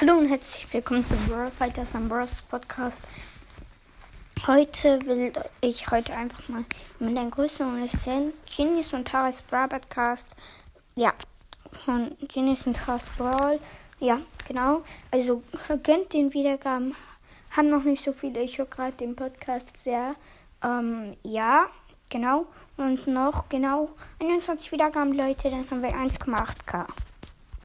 Hallo und herzlich willkommen zum Brawl Fighters and Bros Podcast. Heute will ich heute einfach mal mit einem größeren Listen Genius und Taras Brawl Podcast. Ja, von Genius und Taras Brawl. Ja, genau. Also gönnt den Wiedergaben. Haben noch nicht so viele. Ich höre gerade den Podcast sehr. Ähm, ja, genau. Und noch genau 21 Wiedergaben, Leute. Dann haben wir 1,8k.